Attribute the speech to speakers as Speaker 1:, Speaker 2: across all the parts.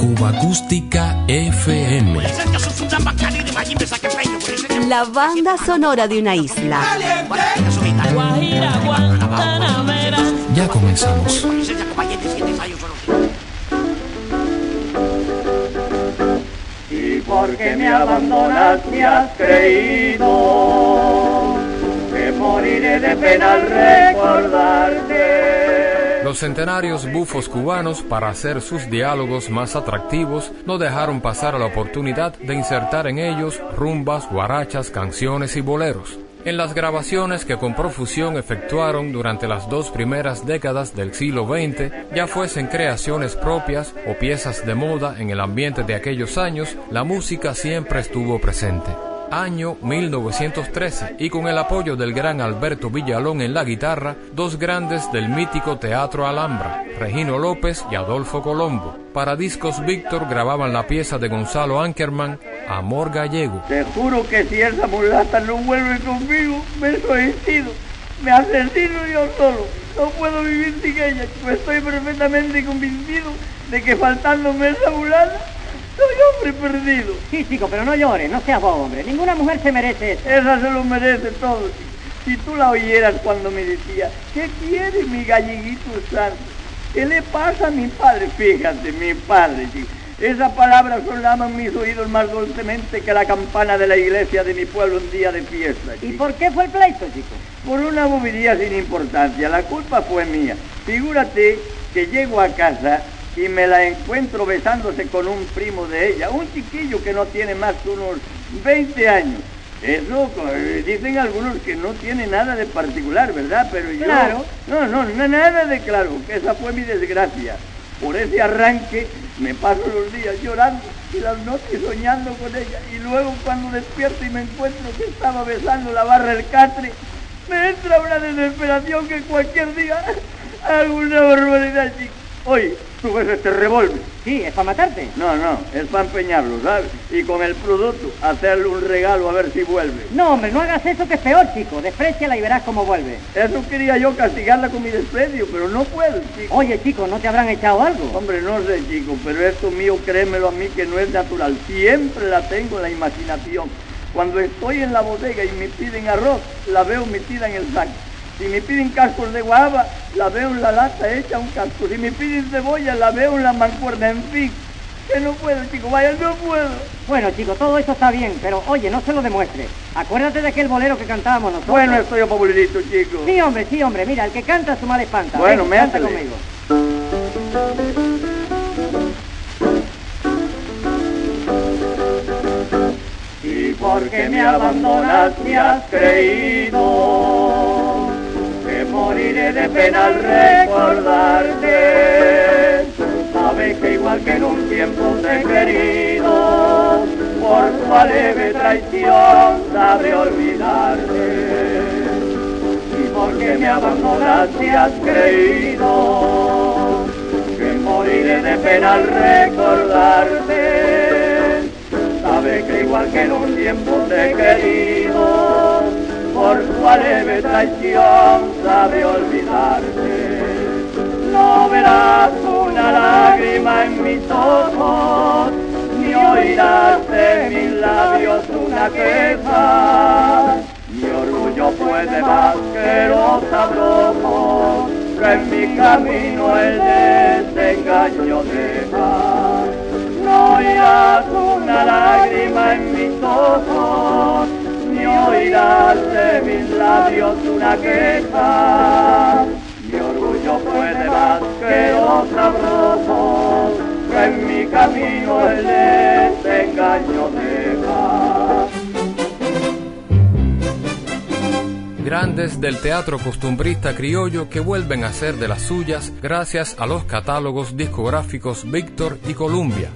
Speaker 1: Cuba Acústica FM.
Speaker 2: La banda sonora de una isla.
Speaker 1: Ya comenzamos.
Speaker 3: Y porque me abandonas me has creído que moriré de pena al recordarte.
Speaker 4: Los centenarios bufos cubanos, para hacer sus diálogos más atractivos, no dejaron pasar la oportunidad de insertar en ellos rumbas, guarachas, canciones y boleros. En las grabaciones que con profusión efectuaron durante las dos primeras décadas del siglo XX, ya fuesen creaciones propias o piezas de moda en el ambiente de aquellos años, la música siempre estuvo presente año 1913 y con el apoyo del gran Alberto Villalón en la guitarra, dos grandes del mítico Teatro Alhambra, Regino López y Adolfo Colombo. Para Discos Víctor grababan la pieza de Gonzalo Ankerman, Amor Gallego.
Speaker 3: Te juro que si esa mulata no vuelve conmigo, me suicido, me asesino yo solo. No puedo vivir sin ella, pues estoy perfectamente convencido de que faltándome esa mulata, soy hombre perdido.
Speaker 5: Sí, chico, pero no llores, no seas hombre. Ninguna mujer se merece eso.
Speaker 3: Esa se lo merece todo. chico. Si tú la oyeras cuando me decía, ¿qué quiere mi galleguito santo? ¿Qué le pasa a mi padre? Fíjate, mi padre, chico. Esa palabra sonaban mis oídos más dulcemente que la campana de la iglesia de mi pueblo un día de fiesta.
Speaker 5: ¿Y por qué fue el pleito, chico?
Speaker 3: Por una bobería sin importancia. La culpa fue mía. Figúrate que llego a casa y me la encuentro besándose con un primo de ella, un chiquillo que no tiene más que unos 20 años. Eso eh, dicen algunos que no tiene nada de particular, ¿verdad? Pero yo...
Speaker 5: Claro.
Speaker 3: No, no, nada de claro, que esa fue mi desgracia. Por ese arranque me paso los días llorando y las noches soñando con ella. Y luego cuando despierto y me encuentro que estaba besando la barra del catre, me entra una desesperación que cualquier día hago una barbaridad. Oye, tú ves este revólver.
Speaker 5: Sí, es para matarte.
Speaker 3: No, no, es para empeñarlo, ¿sabes? Y con el producto hacerle un regalo a ver si vuelve.
Speaker 5: No, hombre, no hagas eso que es peor, chico. Despreciala y verás cómo vuelve.
Speaker 3: Eso quería yo castigarla con mi desprecio, pero no puedo, chico.
Speaker 5: Oye, chico, ¿no te habrán echado algo?
Speaker 3: Hombre, no sé, chico, pero esto mío, créemelo a mí que no es natural. Siempre la tengo en la imaginación. Cuando estoy en la bodega y me piden arroz, la veo metida en el saco. Si me piden cascos de guava, la veo en la lata hecha un casco. Si me piden cebolla, la veo en la mancuerna. En fin, que no puedo, chico, vaya, no puedo.
Speaker 5: Bueno, chico, todo eso está bien, pero oye, no se lo demuestres. Acuérdate de aquel bolero que cantábamos nosotros.
Speaker 3: Bueno, estoy favorito, chico.
Speaker 5: Sí, hombre, sí, hombre. Mira, el que canta su mal espanta.
Speaker 3: Bueno,
Speaker 5: Ven, canta conmigo.
Speaker 3: Y porque me abandonas me has creído moriré de pena al recordarte. Sabes que igual que en un tiempo te he querido, por tu leve traición sabré olvidarte. Y porque me abandonas me has creído que moriré de pena al recordarte. Sabe que igual que en un tiempo te he querido, por tu leve traición sabe olvidarte. No verás una lágrima en mis ojos, ni oirás de mis labios una queja. Mi orgullo puede más que los abrojos, que en mi camino el desengaño deja. No oirás una lágrima en mis ojos, ni oirás de mis labios una queja. Mi orgullo puede más que los abrojos, que en mi camino el desengaño deja.
Speaker 4: Grandes del teatro costumbrista criollo que vuelven a ser de las suyas gracias a los catálogos discográficos Víctor y Columbia.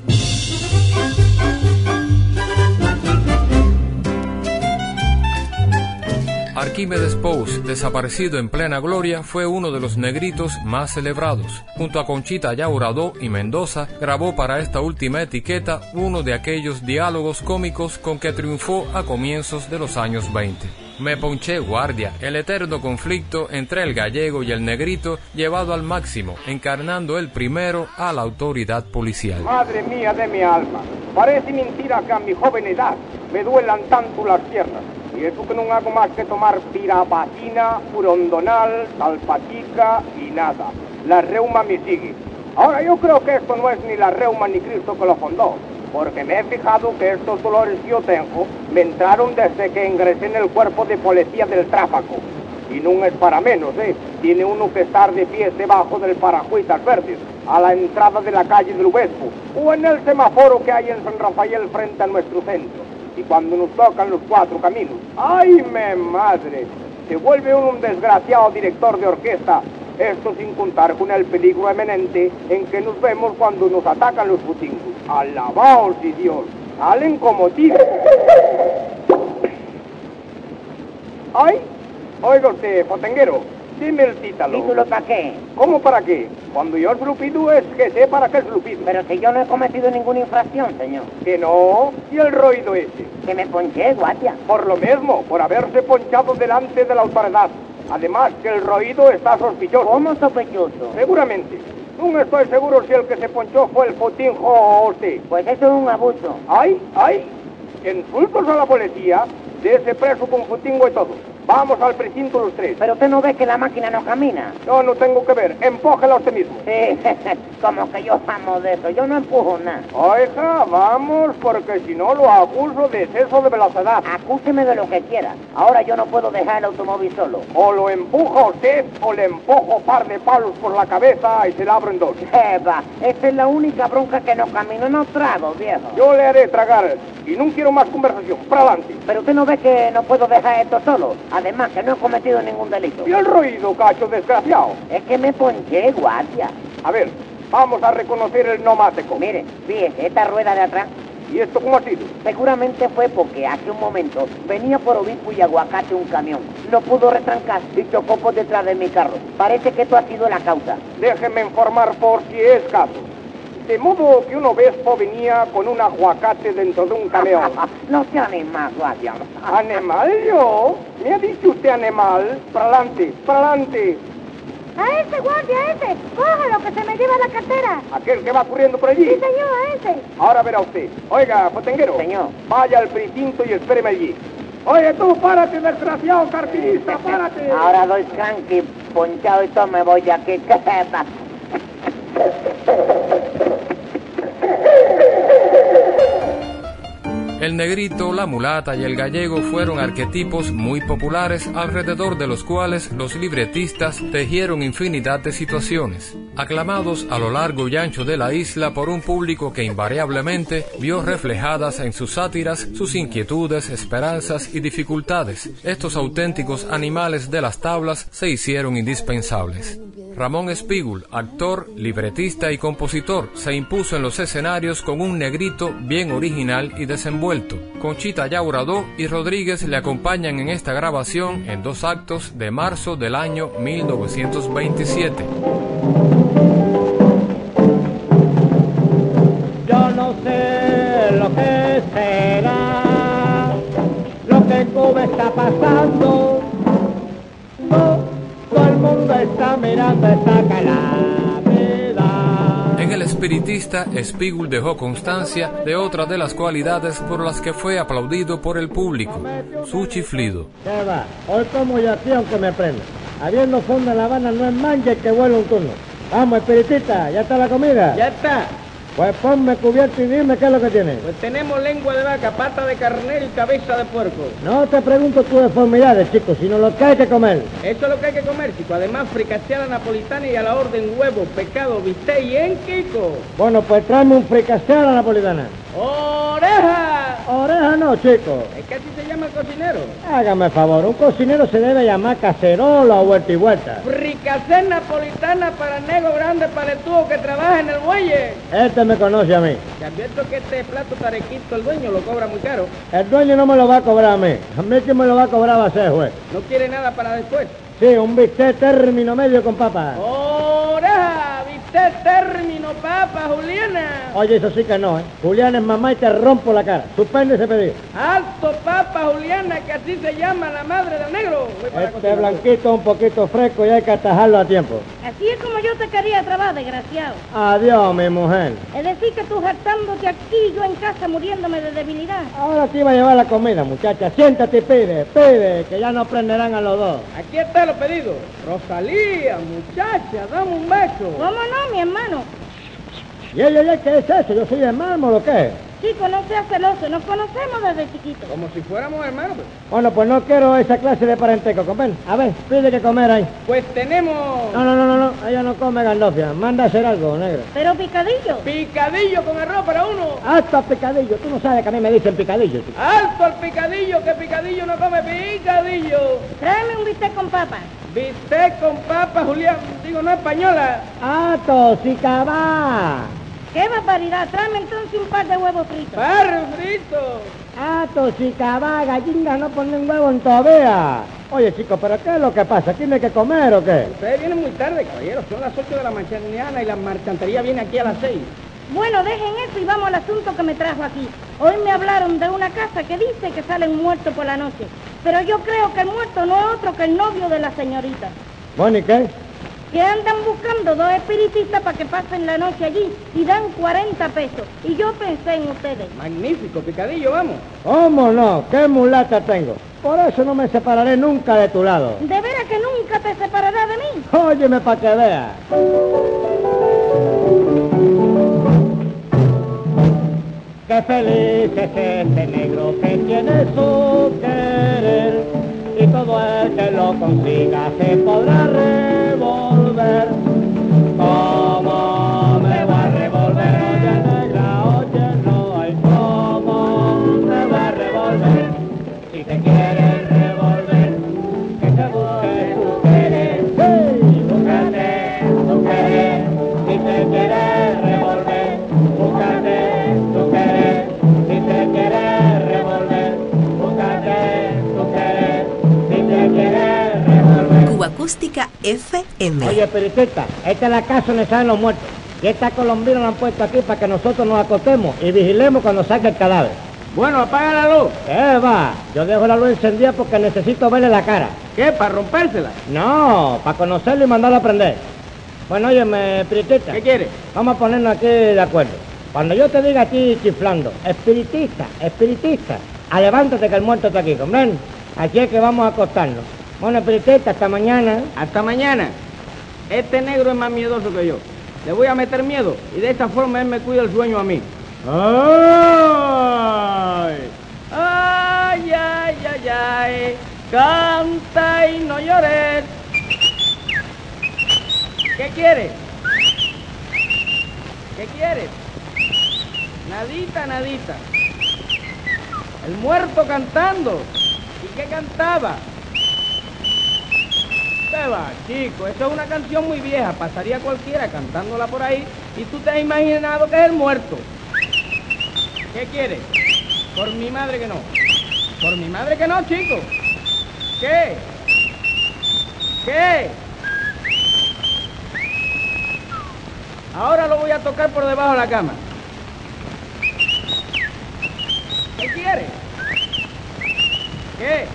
Speaker 4: Arquímedes Pous, desaparecido en plena gloria, fue uno de los negritos más celebrados. Junto a Conchita Yauradó y Mendoza, grabó para esta última etiqueta uno de aquellos diálogos cómicos con que triunfó a comienzos de los años 20. Me ponché guardia, el eterno conflicto entre el gallego y el negrito llevado al máximo, encarnando el primero a la autoridad policial.
Speaker 6: Madre mía de mi alma, parece mentira que a mi joven edad me duelan tanto las piernas. Y eso que no hago más que tomar pirapacina, furondonal, salpachica y nada. La reuma me sigue. Ahora yo creo que esto no es ni la reuma ni Cristo que lo fundó, porque me he fijado que estos dolores que yo tengo me entraron desde que ingresé en el cuerpo de policía del tráfico. Y no es para menos, ¿eh? Tiene uno que estar de pie debajo del parajuitas verdes, a la entrada de la calle del Obispo, o en el semáforo que hay en San Rafael frente a nuestro centro. Y cuando nos tocan los cuatro caminos, ¡ay, me madre! Se vuelve uno un desgraciado director de orquesta esto sin contar con el peligro eminente en que nos vemos cuando nos atacan los putingos. Alabaos y Dios, salen como tigres. ¡Ay! Oiga potenguero, dime el títalo.
Speaker 5: ¿Título para qué?
Speaker 6: ¿Cómo para qué? Cuando yo es lupido es que sé para qué es lupido.
Speaker 5: Pero si yo no he cometido ninguna infracción, señor.
Speaker 6: Que no, y el roído ese.
Speaker 5: Que me ponché, guardia.
Speaker 6: Por lo mismo, por haberse ponchado delante de la autoridad. Además que el roído está sospechoso.
Speaker 5: ¿Cómo sospechoso?
Speaker 6: Seguramente. No estoy seguro si el que se ponchó fue el fotinjo o usted.
Speaker 5: Pues eso es un abuso.
Speaker 6: ¡Ay, ay! Insultos a la policía, de ese preso con fotingo y todo. Vamos al precinto los tres.
Speaker 5: Pero usted no ve que la máquina no camina.
Speaker 6: No, no tengo que ver. Empójela usted mismo.
Speaker 5: Sí, como que yo amo de eso. Yo no empujo nada.
Speaker 6: Oiga, vamos, porque si no lo acuso de exceso de velocidad.
Speaker 5: Acúseme de lo que quiera. Ahora yo no puedo dejar el automóvil solo.
Speaker 6: O lo empuja usted o le empujo par de palos por la cabeza y se la abro en dos.
Speaker 5: Eva, esa es la única bronca que no camino, no trago, viejo.
Speaker 6: Yo le haré tragar y no quiero más conversación. Para adelante.
Speaker 5: Pero usted no ve que no puedo dejar esto solo. Además que no he cometido ningún delito.
Speaker 6: ¿Y el ruido, cacho desgraciado?
Speaker 5: Es que me ponché, guardia.
Speaker 6: A ver, vamos a reconocer el neumático.
Speaker 5: Mire, fíjese, esta rueda de atrás
Speaker 6: ¿Y esto cómo ha sido?
Speaker 5: Seguramente fue porque hace un momento venía por obispo y aguacate un camión. No pudo retrancar y chocó por detrás de mi carro. Parece que esto ha sido la causa.
Speaker 6: Déjeme informar por si es caso. De modo que un obispo venía con un aguacate dentro de un camión.
Speaker 5: no se animal, guardia.
Speaker 6: ¿Animal yo? ¿Me ha dicho usted animal? Para adelante, para adelante.
Speaker 7: A ese, guardia, a ese. Cójalo, que se me lleva la cartera.
Speaker 6: Aquel que va corriendo por allí.
Speaker 7: Sí, señor, a ese.
Speaker 6: Ahora verá usted. Oiga, potenguero.
Speaker 5: Señor.
Speaker 6: Vaya al precinto y espéreme allí. Oye, tú, párate, desgraciado carpinista, párate.
Speaker 5: Ahora doy tranqui, ponchado y todo me voy de aquí. ¿Qué
Speaker 4: El negrito, la mulata y el gallego fueron arquetipos muy populares alrededor de los cuales los libretistas tejieron infinidad de situaciones, aclamados a lo largo y ancho de la isla por un público que invariablemente vio reflejadas en sus sátiras sus inquietudes, esperanzas y dificultades. Estos auténticos animales de las tablas se hicieron indispensables. Ramón Espígul, actor, libretista y compositor, se impuso en los escenarios con un negrito bien original y desenvuelto. Conchita Yauradó y Rodríguez le acompañan en esta grabación en dos actos de marzo del año 1927.
Speaker 8: Yo no sé lo que será, lo que en Cuba está pasando. Todo el mundo está mirando esta calamidad.
Speaker 4: Espiritista, Spiegel dejó constancia de otra de las cualidades por las que fue aplaudido por el público, su chiflido.
Speaker 8: ¿Qué va? Hoy como yo aquí aunque me prenda. Habiendo fondo en La Habana no es manje que vuelva un turno. Vamos, espiritista, ¿ya está la comida?
Speaker 9: Ya está.
Speaker 8: Pues ponme cubierto y dime qué es lo que tiene.
Speaker 9: Pues tenemos lengua de vaca, pata de carnero y cabeza de puerco.
Speaker 8: No te pregunto tus deformidades, chicos, sino lo que hay que comer.
Speaker 9: Eso es lo que hay que comer, chico. Además, fricaseada napolitana y a la orden huevo, pescado, bistec y en Kiko.
Speaker 8: Bueno, pues tráeme un fricassé a la napolitana.
Speaker 9: ¡Oreja!
Speaker 8: Oreja no, chico.
Speaker 9: Es que así se llama cocinero.
Speaker 8: Hágame favor, un cocinero se debe llamar cacerola o vuelta y vuelta.
Speaker 9: Fricasé napolitana para negro grande paletudo que trabaja en el muelle.
Speaker 8: Este me conoce a mí.
Speaker 9: Te advierto que este plato tarequito el dueño lo cobra muy caro.
Speaker 8: El dueño no me lo va a cobrar a mí. A mí quien me lo va a cobrar va a ser juez.
Speaker 9: No quiere nada para después.
Speaker 8: Sí, un bistec término medio con papa.
Speaker 9: ¡Oreja! ¿Viste término, papa, Juliana?
Speaker 8: Oye, eso sí que no, ¿eh? Julián es mamá y te rompo la cara. Suspende ese pedido.
Speaker 9: Alto, papa Juliana, que así se llama la madre del negro.
Speaker 8: Este blanquito un poquito fresco y hay que atajarlo a tiempo.
Speaker 7: Así es como yo te quería trabar, desgraciado.
Speaker 8: Adiós, mi mujer.
Speaker 7: Es decir, que tú hartándote aquí, yo en casa muriéndome de debilidad.
Speaker 8: Ahora te iba a llevar la comida, muchacha. Siéntate y pide, pide, que ya no aprenderán a los dos.
Speaker 9: Aquí está los pedidos. Rosalía, muchacha, dame un beso.
Speaker 7: ¿Cómo no, mi hermano?
Speaker 8: Y ella, ¿qué es eso? ¿Yo soy de mármol o qué?
Speaker 7: Chico, no seas celoso, nos conocemos desde chiquitos.
Speaker 9: Como si fuéramos hermanos. pues.
Speaker 8: Bueno, pues no quiero esa clase de parentesco, compren. A ver, pide que comer ahí.
Speaker 9: Pues tenemos
Speaker 8: No, no, no, no, no, ella no come gandofia. Manda a hacer algo, negro.
Speaker 7: Pero picadillo.
Speaker 9: picadillo con arroz para uno.
Speaker 8: Hasta picadillo. Tú no sabes que a mí me dicen picadillo. chico.
Speaker 9: Alto al picadillo, que picadillo no come picadillo.
Speaker 7: Tráeme un bistec con papas.
Speaker 9: Bistec con papa, Julián. Digo, no española.
Speaker 8: Ato, va.
Speaker 7: ¡Qué barbaridad! Tráeme entonces un par de huevos fritos.
Speaker 9: Parro frito.
Speaker 8: Ato, va. Gallinas no ponen huevo en todavía. Oye, chico, ¿pero qué es lo que pasa? ¿Tiene que comer o qué?
Speaker 9: Ustedes vienen muy tarde, caballero. Son las 8 de la mañana y la marchantería viene aquí a las 6.
Speaker 7: Bueno, dejen eso y vamos al asunto que me trajo aquí. Hoy me hablaron de una casa que dice que salen muertos por la noche. Pero yo creo que el muerto no es otro que el novio de la señorita.
Speaker 8: Bueno, ¿y qué?
Speaker 7: Que andan buscando dos espiritistas para que pasen la noche allí y dan 40 pesos. Y yo pensé en ustedes.
Speaker 9: Magnífico, picadillo, vamos.
Speaker 8: ¿Cómo no? ¿Qué mulata tengo? Por eso no me separaré nunca de tu lado.
Speaker 7: ¿De veras que nunca te separarás de mí?
Speaker 8: Óyeme para que veas. Qué feliz es este negro que tiene su querer todo el que lo consiga se podrá revolver. ¿Cómo
Speaker 2: Acústica FM.
Speaker 8: Oye, Peritita, esta es la casa donde están los muertos. Y esta colombina la han puesto aquí para que nosotros nos acostemos y vigilemos cuando saque el cadáver.
Speaker 9: Bueno, apaga la luz.
Speaker 8: ¿Qué va? Yo dejo la luz encendida porque necesito verle la cara.
Speaker 9: ¿Qué? ¿Para rompérsela?
Speaker 8: No, para conocerlo y mandarlo a prender. Bueno, óyeme, Peritita.
Speaker 9: ¿Qué quiere?
Speaker 8: Vamos a ponernos aquí de acuerdo. Cuando yo te diga a ti chiflando, espiritista, espiritista, a levántate que el muerto está aquí, ¿comprenden? Aquí es que vamos a acostarnos. Bueno, espiritista, hasta mañana.
Speaker 9: Hasta mañana. Este negro es más miedoso que yo. Le voy a meter miedo y de esta forma él me cuida el sueño a mí.
Speaker 8: ¡Ay!
Speaker 9: Ay, ay, ay, ay. Canta y no llores. ¿Qué quieres? ¿Qué quieres? Nadita, nadita. El muerto cantando. ¿Y qué cantaba? ¿Qué va, chico? Eso es una canción muy vieja. Pasaría cualquiera cantándola por ahí y tú te has imaginado que es el muerto. ¿Qué quieres? Por mi madre que no. Por mi madre que no, chico. ¿Qué? ¿Qué? Ahora lo voy a tocar por debajo de la cama. ¿Qué quieres? ¿Qué?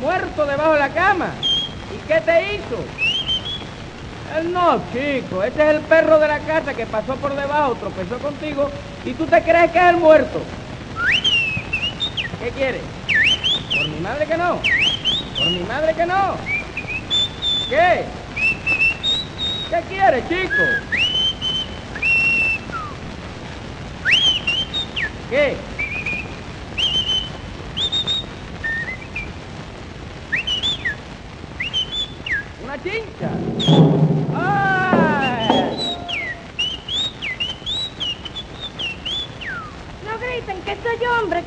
Speaker 9: Muerto debajo de la cama. ¿Y qué te hizo? Él no, chico. Este es el perro de la casa que pasó por debajo, tropezó contigo y tú te crees que es el muerto. ¿Qué quieres? Por mi madre que no. Por mi madre que no. ¿Qué? ¿Qué quieres, chico? ¿Qué?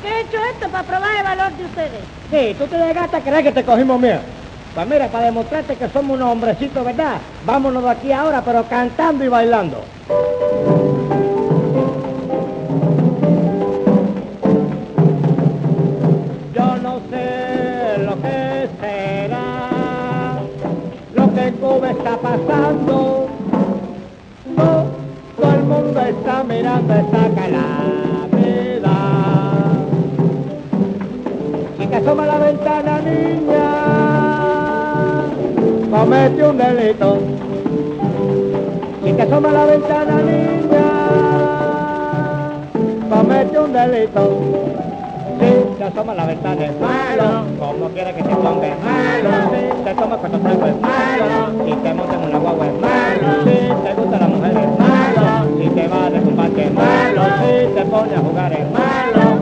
Speaker 7: Que he hecho esto para probar el valor de ustedes.
Speaker 8: Sí, tú te llegaste a creer que te cogimos miedo. Pues mira, para demostrarte que somos unos hombrecitos, ¿verdad? Vámonos de aquí ahora, pero cantando y bailando. Yo no sé lo que será, lo que en Cuba está pasando. Todo el
Speaker 10: mundo está mirando esta calamidad. Que asoma la ventana, niña, comete un delito. Si que asoma la ventana, niña, comete un delito. Si te asoma la ventana es malo, como quiera que te ponga es malo. Si te tomas cuando trago es malo, si te montas en una guagua es malo. Si te gusta la mujer es malo, si te vas de combate es malo. Si te pones a jugar es malo.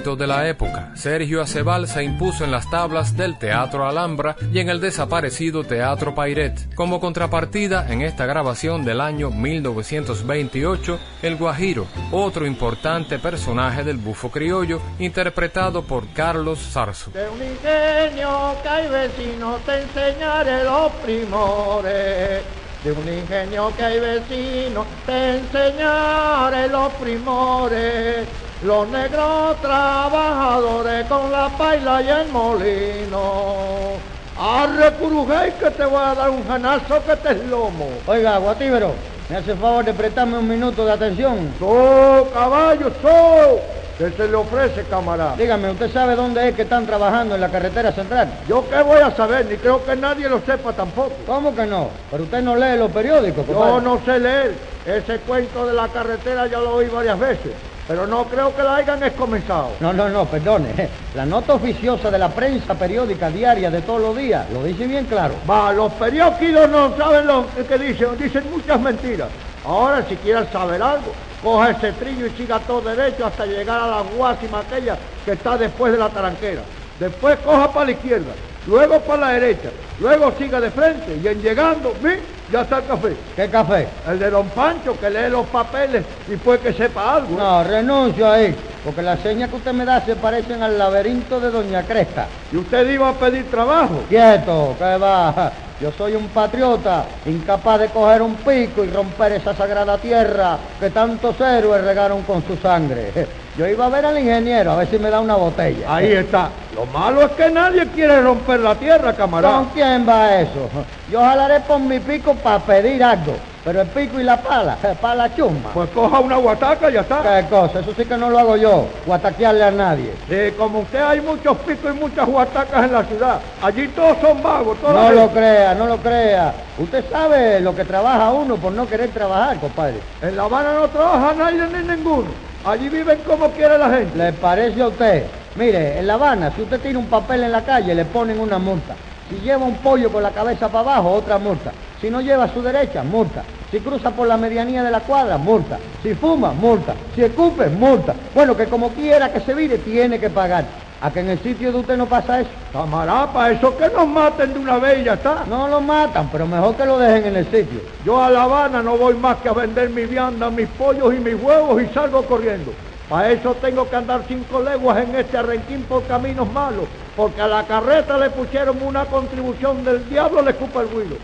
Speaker 4: De la época, Sergio Acebal se impuso en las tablas del Teatro Alhambra y en el desaparecido Teatro Pairet. Como contrapartida, en esta grabación del año 1928, El Guajiro, otro importante personaje del bufo criollo, interpretado por Carlos Sarzo.
Speaker 10: De un ingenio que hay vecino te enseñaré los primores. De un ingenio que hay vecino te enseñaré los primores. Los negros trabajadores con la paila y el molino. Arre curujey que te voy a dar un janazo que te es lomo.
Speaker 11: Oiga, Guatíbero, me hace favor de prestarme un minuto de atención.
Speaker 10: ¡So, caballo, so! ¿Qué se le ofrece, camarada?
Speaker 11: Dígame, ¿usted sabe dónde es que están trabajando en la carretera central?
Speaker 10: ¿Yo qué voy a saber? Ni creo que nadie lo sepa tampoco.
Speaker 11: ¿Cómo que no? Pero usted no lee los periódicos,
Speaker 10: Yo
Speaker 11: compadre.
Speaker 10: no sé leer. Ese cuento de la carretera ya lo oí varias veces. Pero no creo que la hayan comenzado.
Speaker 11: No, no, no, perdone. La nota oficiosa de la prensa periódica diaria de todos los días lo dice bien claro.
Speaker 10: Va, los periódicos no saben lo que dicen, dicen muchas mentiras. Ahora, si quieres saber algo, coja ese trillo y siga todo derecho hasta llegar a la guásima aquella que está después de la taranquera. Después coja para la izquierda, luego para la derecha, luego siga de frente y en llegando, ¡mi! ya está el café.
Speaker 11: ¿Qué café?
Speaker 10: El de don Pancho que lee los papeles y puede que sepa algo. ¿eh?
Speaker 11: No, renuncio ahí, porque las señas que usted me da se parecen al laberinto de Doña Cresta.
Speaker 10: ¿Y usted iba a pedir trabajo?
Speaker 11: Quieto, que va. Yo soy un patriota, incapaz de coger un pico y romper esa sagrada tierra que tantos héroes regaron con su sangre. Yo iba a ver al ingeniero a ver si me da una botella.
Speaker 10: Ahí está. Lo malo es que nadie quiere romper la tierra, camarada.
Speaker 11: ¿Con quién va eso? Yo jalaré por mi pico para pedir algo, pero el pico y la pala, para la chumba.
Speaker 10: Pues coja una guataca y ya está.
Speaker 11: ¿Qué cosa? Eso sí que no lo hago yo, guataquearle a nadie.
Speaker 10: Sí, como usted hay muchos picos y muchas guatacas en la ciudad. Allí todos son vagos. toda la
Speaker 11: No lo crea, no lo crea. Usted sabe lo que trabaja uno por no querer trabajar, compadre.
Speaker 10: En La Habana no trabaja nadie ni ninguno. Allí viven como quiere la gente.
Speaker 11: ¿Le parece a usted? Mire, en La Habana, si usted tiene un papel en la calle, le ponen una multa. Si lleva un pollo con la cabeza para abajo, otra multa. Si no lleva a su derecha, multa. Si cruza por la medianía de la cuadra, multa. Si fuma, multa. Si escupe, multa. Bueno, que como quiera que se vire, tiene que pagar. ¿A que en el sitio de usted no pasa eso?
Speaker 10: Camarada, para eso que nos maten de una vez y ya está.
Speaker 11: No lo matan, pero mejor que lo dejen en el sitio.
Speaker 10: Yo a La Habana no voy más que a vender mi vianda, mis pollos y mis huevos y salgo corriendo. Para eso tengo que andar cinco leguas en este arrenquín por caminos malos, porque a la carreta le pusieron una contribución del diablo, le escupa el ruido.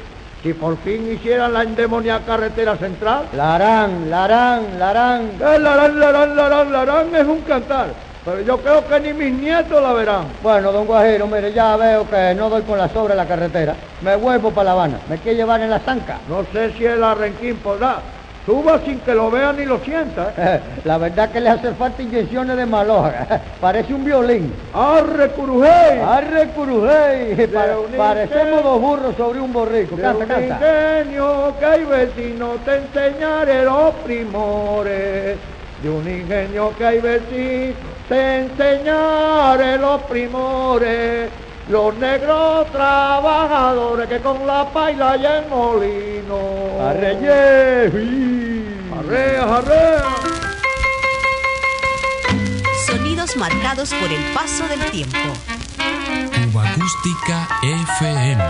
Speaker 10: Si por fin hicieran la endemoniada carretera central,
Speaker 11: La harán, la harán, la harán.
Speaker 10: el larán, larán, larán, larán es un cantar, pero yo creo que ni mis nietos la verán.
Speaker 11: Bueno, don Guajiro, mire, ya veo que no doy con la sobra en la carretera. Me vuelvo para La Habana. ¿Me quiere llevar en la zanca?
Speaker 10: No sé si el arrenquín podrá. Suba sin que lo vea ni lo sienta. ¿eh?
Speaker 11: La verdad que le hace falta inyecciones de maloja. Parece un violín.
Speaker 10: ¡Arre, curujey!
Speaker 11: ¡Arre, curujey! Parecemos dos burros sobre un borrico. Canta,
Speaker 10: un
Speaker 11: canta.
Speaker 10: ingenio que hay vecino te enseñaré los primores. De un ingenio que hay vecino te enseñaré los primores. Los negros trabajadores que con la paila y el molino.
Speaker 11: Arreye.
Speaker 10: Arrea, arrea.
Speaker 1: Sonidos marcados por el paso del tiempo.
Speaker 12: Cuba Acústica FM.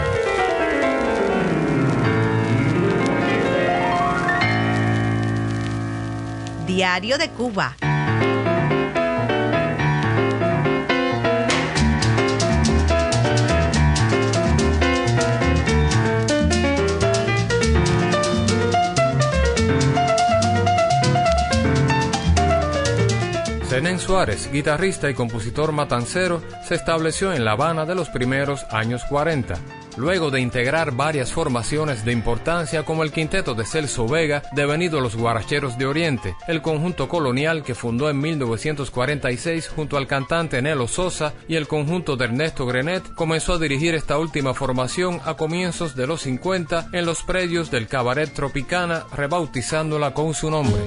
Speaker 1: Diario de Cuba.
Speaker 13: Zenén Suárez, guitarrista y compositor matancero, se estableció en La Habana de los primeros años 40. Luego de integrar varias formaciones de importancia como el quinteto de Celso Vega, devenido los Guaracheros de Oriente, el conjunto colonial que fundó en 1946 junto al cantante Nelo Sosa y el conjunto de Ernesto Grenet, comenzó a dirigir esta última formación a comienzos de los 50 en los predios del Cabaret Tropicana, rebautizándola con su nombre.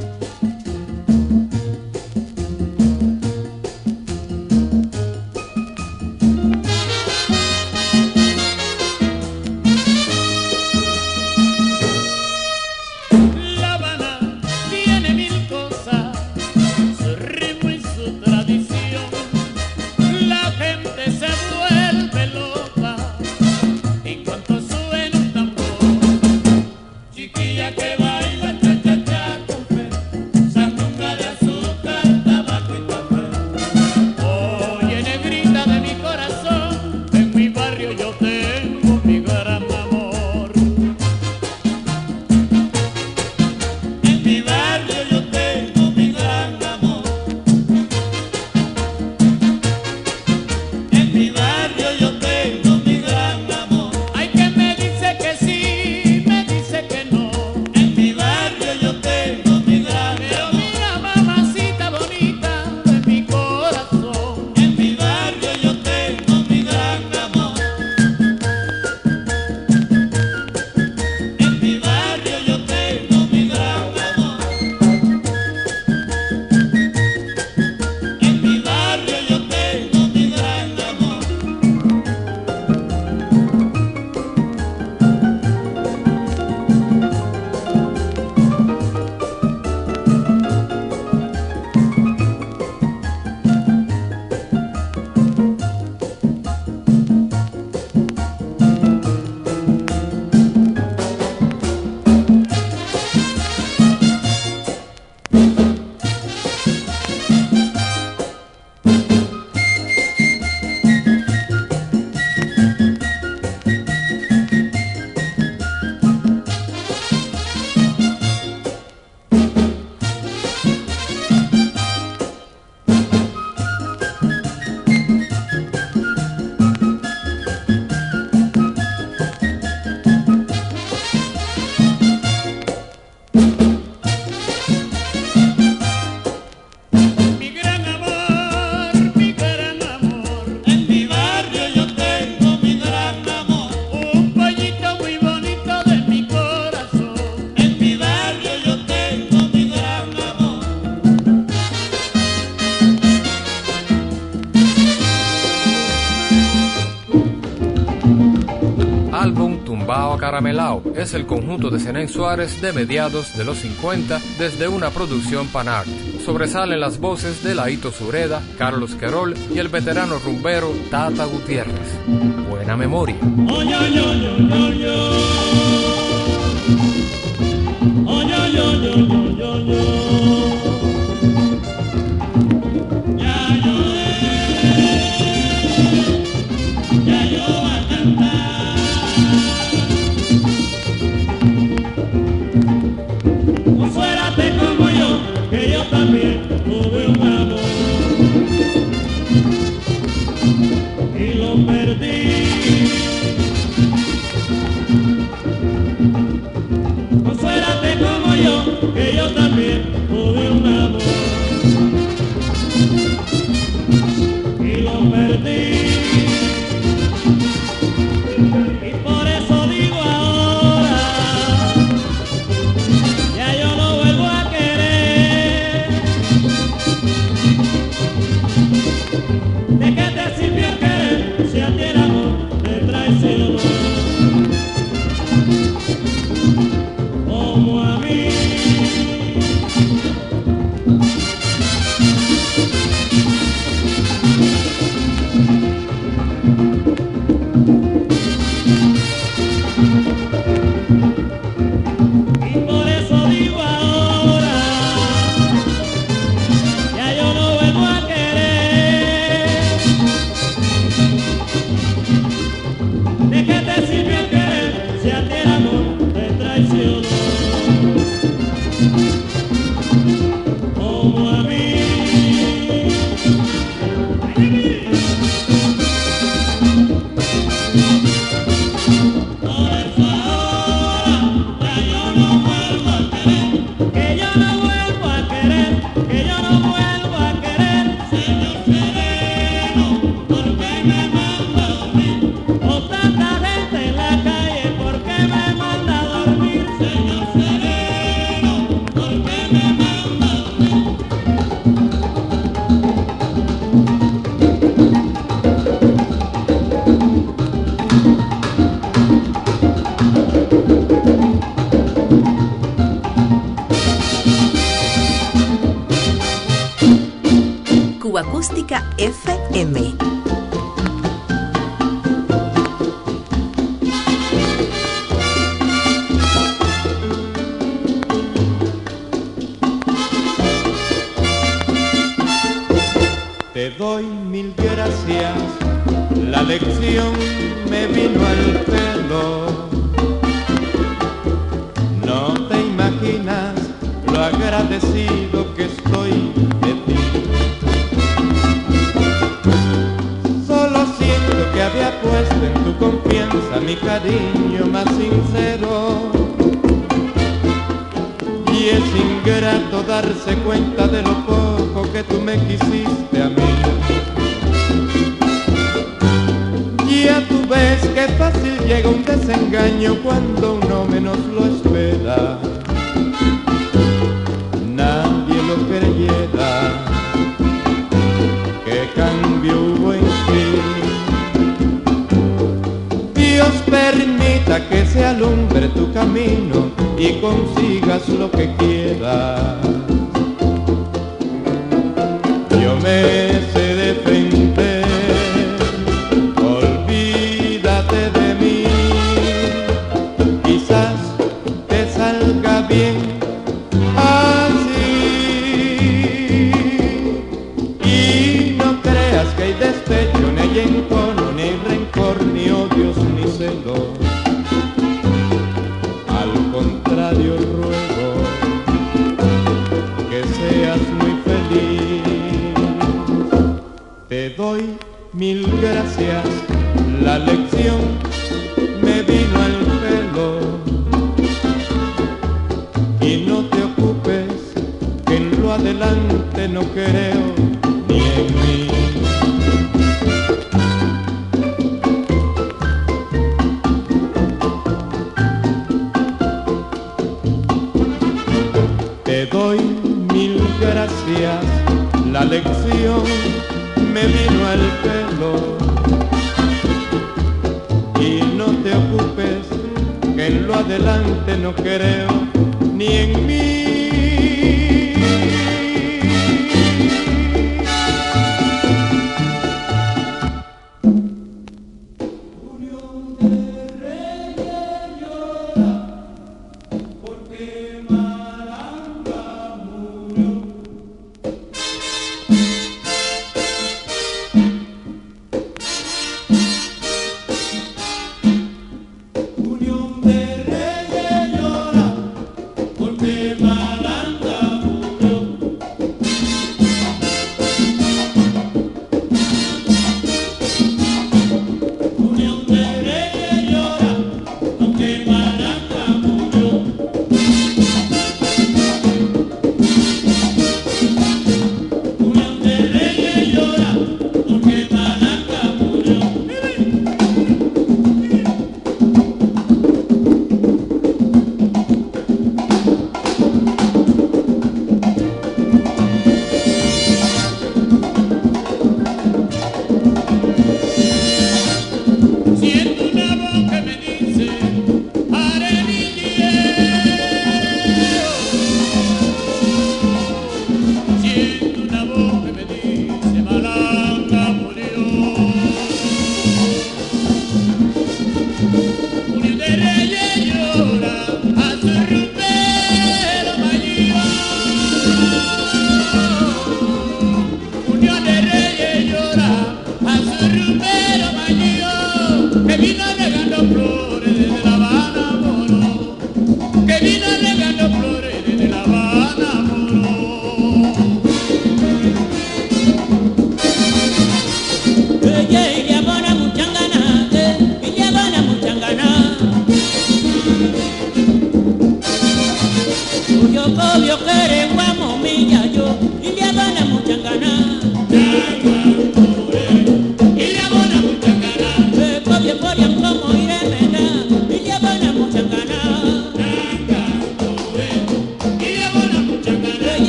Speaker 13: es el conjunto de Zenén Suárez de mediados de los 50 desde una producción Panart. Sobresalen las voces de Laito Sureda, Carlos Querol y el veterano rumbero Tata Gutiérrez. Buena memoria.
Speaker 14: cariño más sincero. Y es ingrato darse cuenta de lo poco que tú me quisiste a mí. Y a tu vez que fácil llega un desengaño cuando uno menos lo espera. Nadie lo creyera que cambió Permita que se alumbre tu camino y consigas lo que quieras. Yo me sé defender.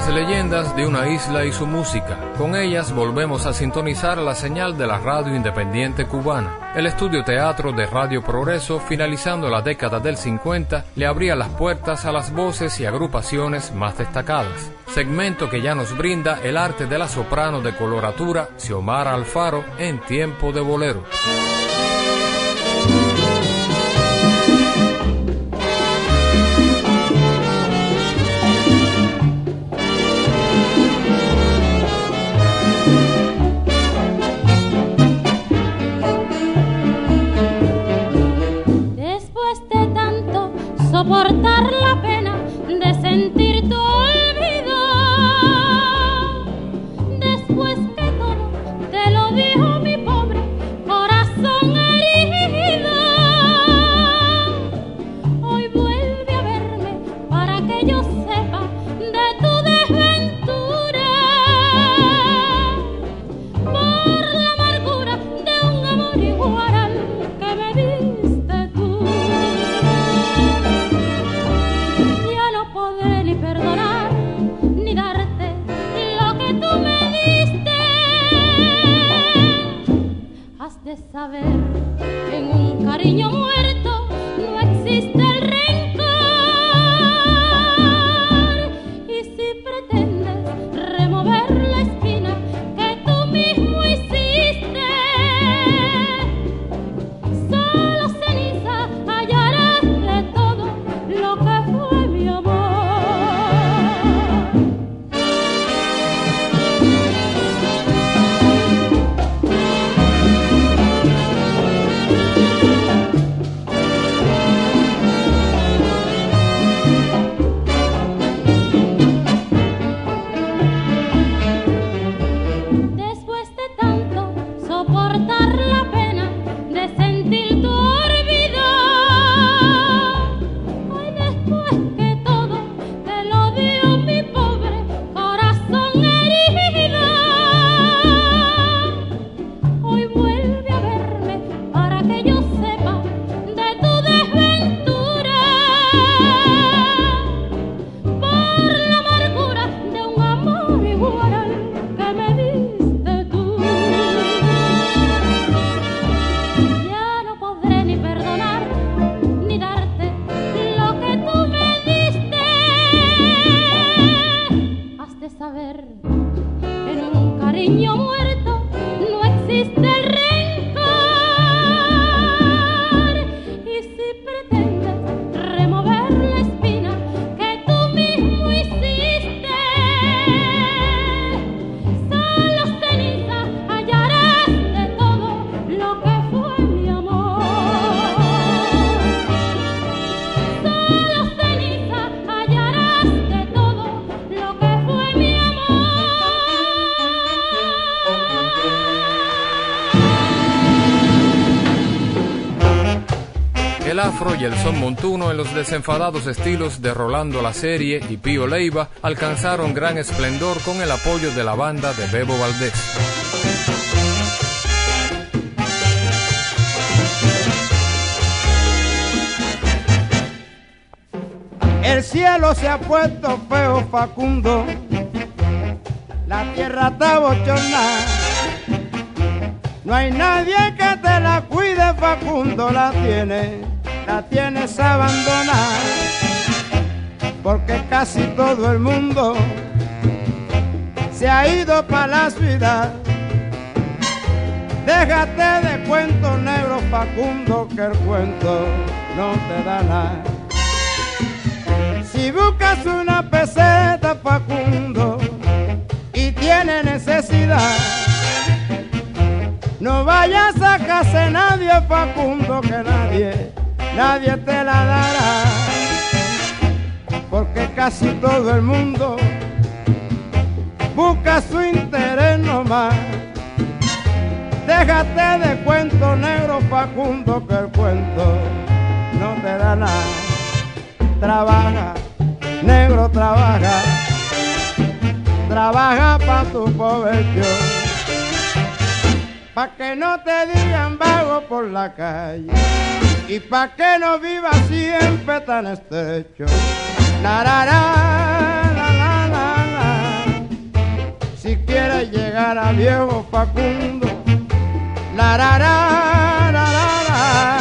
Speaker 15: Las leyendas de una isla y su música. Con ellas volvemos a sintonizar la señal de la radio independiente cubana. El estudio teatro de Radio Progreso, finalizando la década del 50, le abría las puertas a las voces y agrupaciones más destacadas. Segmento que ya nos brinda el arte de la soprano de coloratura Xiomara Alfaro en tiempo de bolero.
Speaker 4: Y el
Speaker 15: son montuno en los desenfadados estilos de Rolando La Serie y Pío Leiva alcanzaron gran esplendor con el apoyo de la banda de Bebo Valdés.
Speaker 16: El cielo se ha puesto feo, Facundo. La tierra está bochornada. No hay nadie que te la cuide, Facundo. La tiene, la tienes abandonada. Porque casi todo el mundo se ha ido para la ciudad. Déjate de cuento negro Facundo que el cuento no te da nada. Si buscas una peseta Facundo y tiene necesidad, no vayas a casa de nadie Facundo que nadie, nadie te la dará. Porque casi todo el mundo busca su interés nomás. Déjate de cuento negro Facundo que el cuento no te da nada. Trabaja, negro trabaja, trabaja pa' tu provecho. Pa' que no te digan vago por la calle y pa' que no vivas siempre tan estrecho. La, la, la, la, la, la. Si quieres llegar a viejo Facundo, la, la, la, la, la.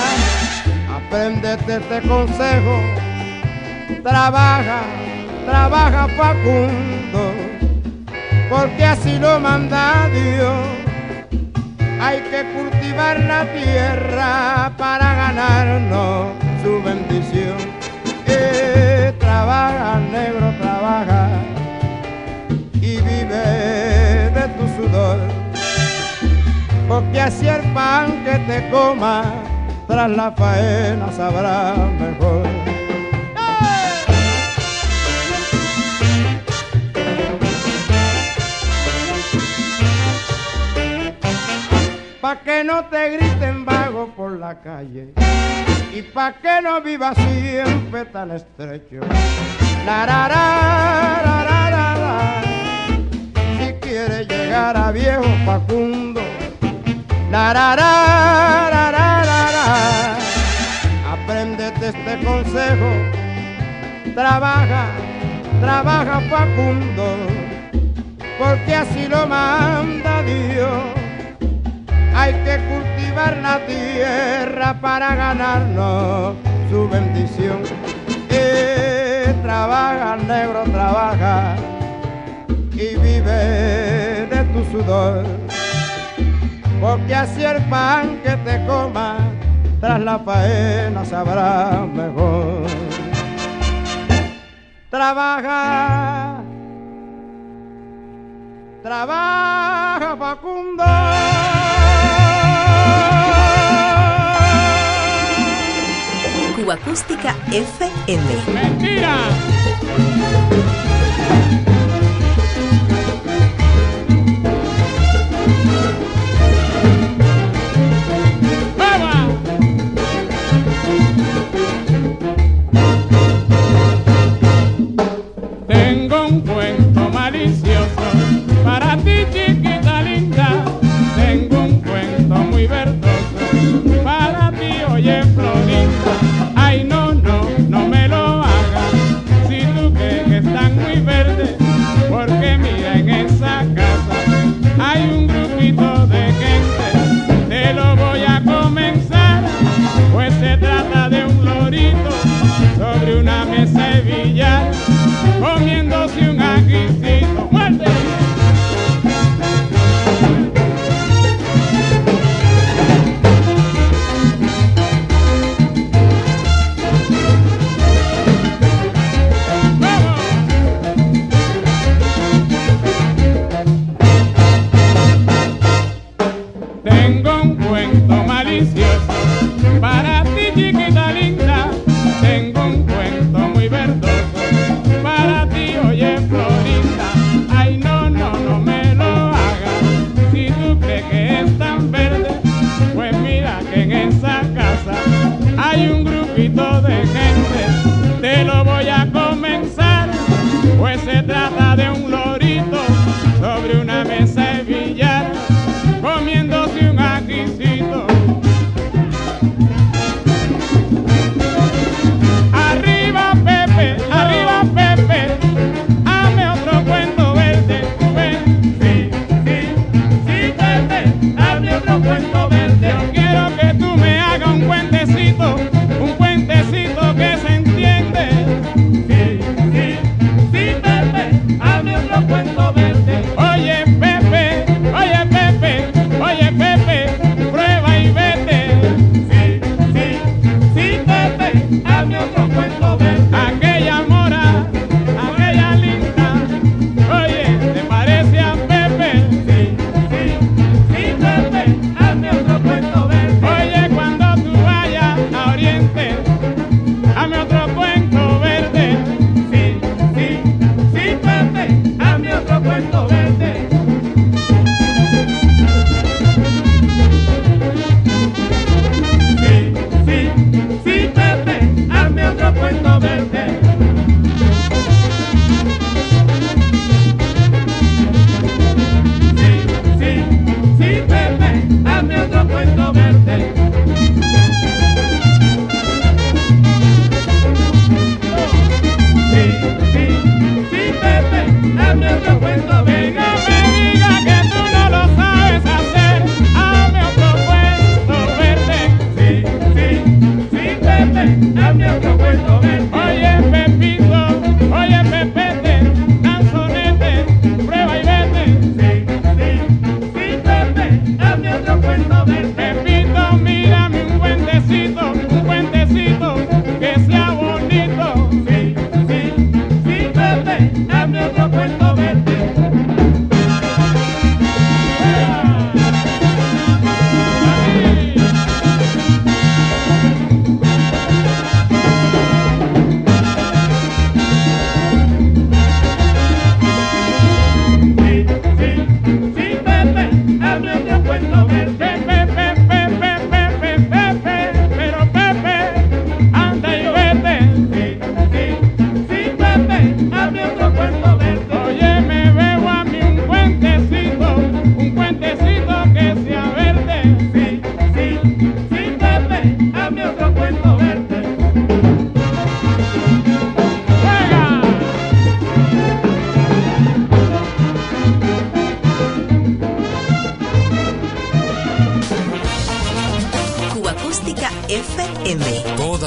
Speaker 16: Apréndete este consejo, trabaja, trabaja Facundo, porque así lo manda Dios. Hay que cultivar la tierra para ganarnos su bendición. Eh, trabaja, negro, trabaja y vive de tu sudor. Porque así el pan que te coma tras la faena sabrá mejor. Pa' que no te griten vago por la calle y pa' que no vivas siempre tan estrecho. La, la, la, la. Si quieres llegar a viejo Facundo, la. Apréndete este consejo, trabaja, trabaja Facundo, porque así lo manda Dios. Hay que cultivar la tierra para ganarnos su bendición. Eh, trabaja, negro, trabaja y vive de tu sudor. Porque así el pan que te coma tras la faena sabrá mejor. Trabaja, trabaja Facundo.
Speaker 2: Acústica FM.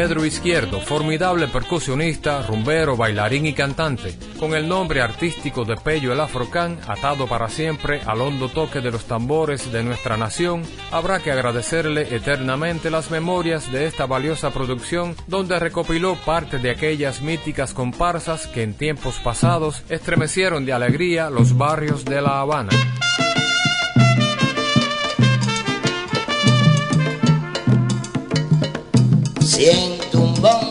Speaker 4: Pedro Izquierdo, formidable percusionista, rumbero, bailarín y cantante, con el nombre artístico de Pello el Afrocán, atado para siempre al hondo toque de los tambores de nuestra nación, habrá que agradecerle eternamente las memorias de esta valiosa producción, donde recopiló parte de aquellas míticas comparsas que en tiempos pasados estremecieron de alegría los barrios de La Habana.
Speaker 17: siento un.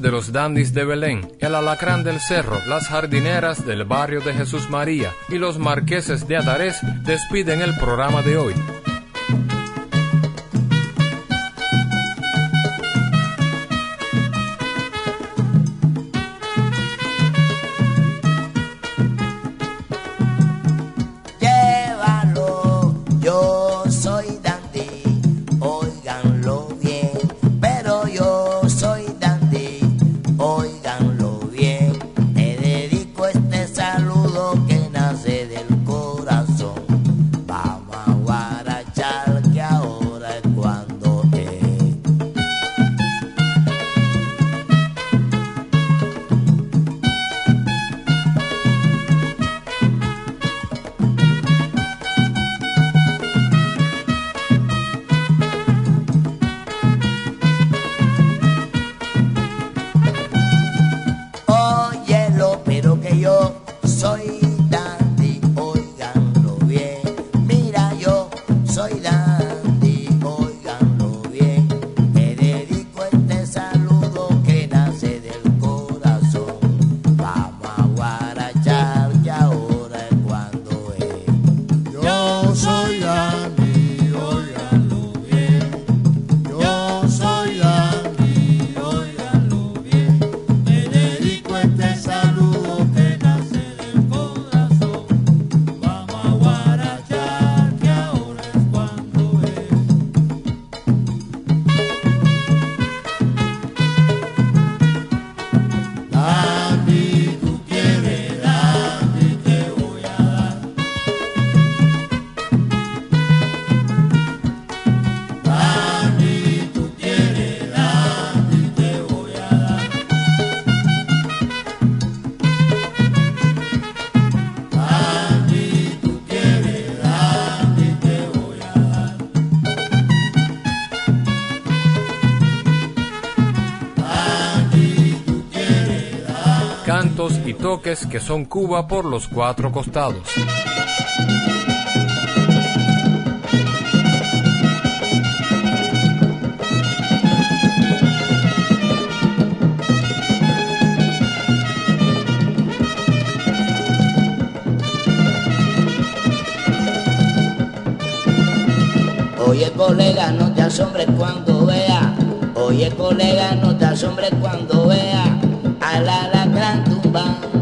Speaker 4: De los dandis de Belén, el alacrán del cerro, las jardineras del barrio de Jesús María y los marqueses de Adarés despiden el programa de hoy. toques que son Cuba por los cuatro costados.
Speaker 17: Oye colega, no te asombres cuando vea. Oye colega, no te asombres cuando vea a la gran tumba.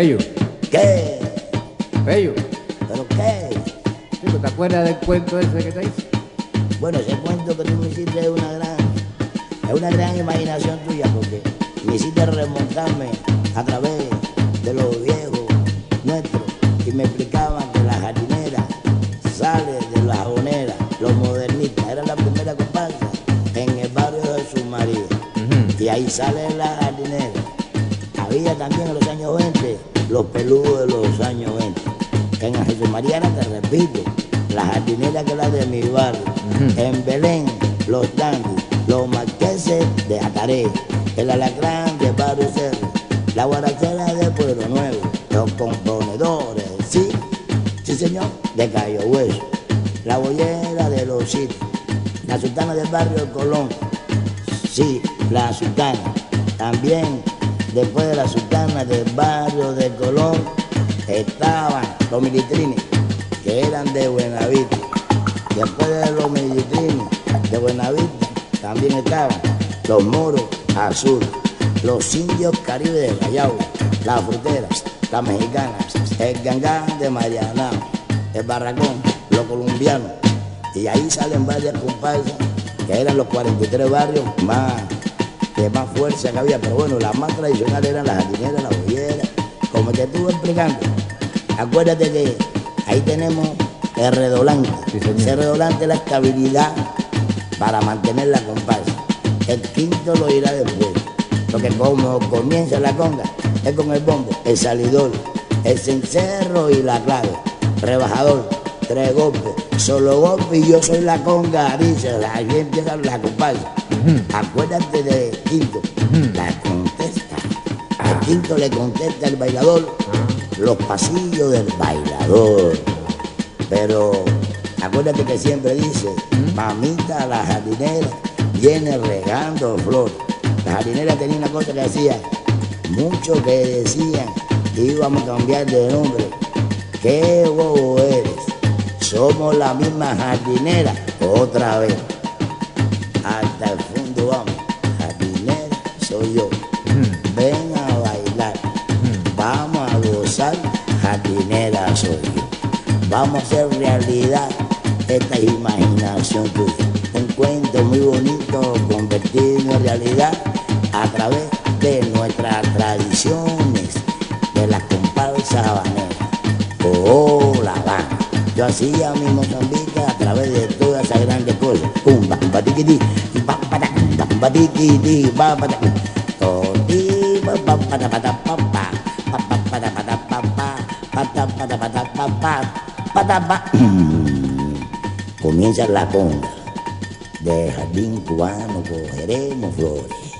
Speaker 18: Pello.
Speaker 17: ¿Qué?
Speaker 18: Pello.
Speaker 17: ¿Pero qué?
Speaker 18: Chico, ¿te acuerdas del cuento ese que te hice?
Speaker 17: Bueno, ese cuento. Después de los millitines de Buenavista también estaban los moros azules, los indios caribes de Callao, las fruteras, las mexicanas, el gangán de Mariana, el barracón, los colombianos. Y ahí salen varias comparsas que eran los 43 barrios más de más fuerza que había, pero bueno, las más tradicionales eran las jardineras, las bolleras, como te estuve explicando. Acuérdate que ahí tenemos es redoblante. Sí, Ese redoblante es la estabilidad para mantener la comparsa. El quinto lo irá después. Porque como comienza la conga, es con el bombo, el salidor, el cencerro y la clave. Rebajador, tres golpes, solo golpe y yo soy la conga, dice, ahí empieza la comparsa. Acuérdate de quinto, la contesta. El quinto le contesta al bailador los pasillos del bailador. Pero acuérdate que siempre dice, mamita la jardinera viene regando flores. La jardinera tenía una cosa que decía, muchos que decían que íbamos a cambiar de nombre. ¡Qué bobo eres! Somos la misma jardinera otra vez. Hasta el fondo vamos. Jardinera soy yo. Vamos a hacer realidad esta imaginación tuya. Un cuento muy bonito convertido en realidad a través de nuestras tradiciones, de las comparsas habaneras. Oh, la. Yo hacía mi Mozambique a través de todas esas grandes cosas. Pumba, pumba, tiquití, pa, para, pumba, pumba, tiquití, pa, para, toti, pa, pa, ta, pa. Comienza la conga. De jardín cubano cogeremos flores.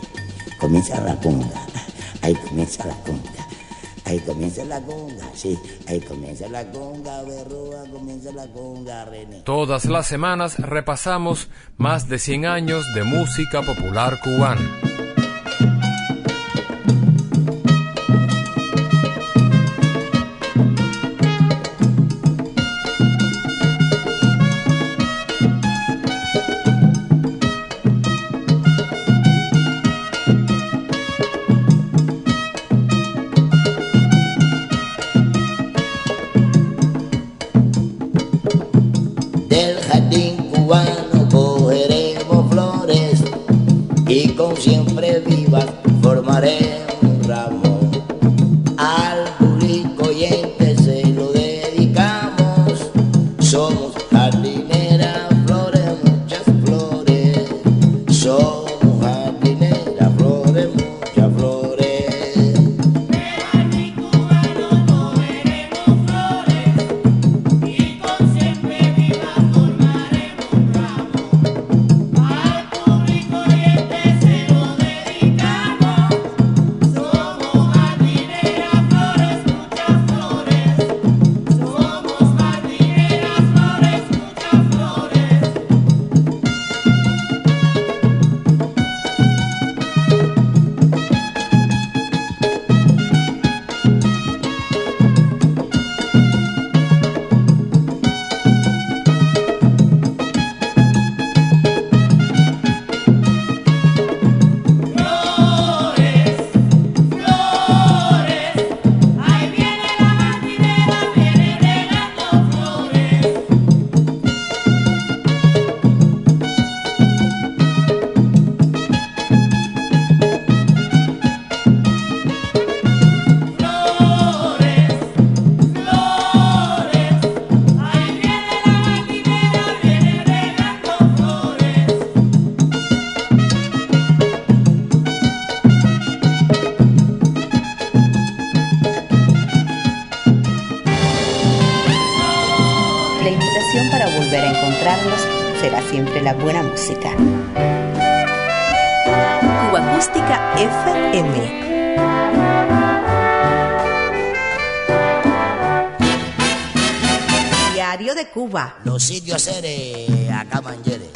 Speaker 17: Comienza la conga. Ahí comienza la conga. Ahí comienza la conga, sí, ahí comienza la conga, berroa, comienza la conga, René.
Speaker 19: Todas las semanas repasamos más de 100 años de música popular cubana.
Speaker 17: Los sitios hacer eh, acá Mangere.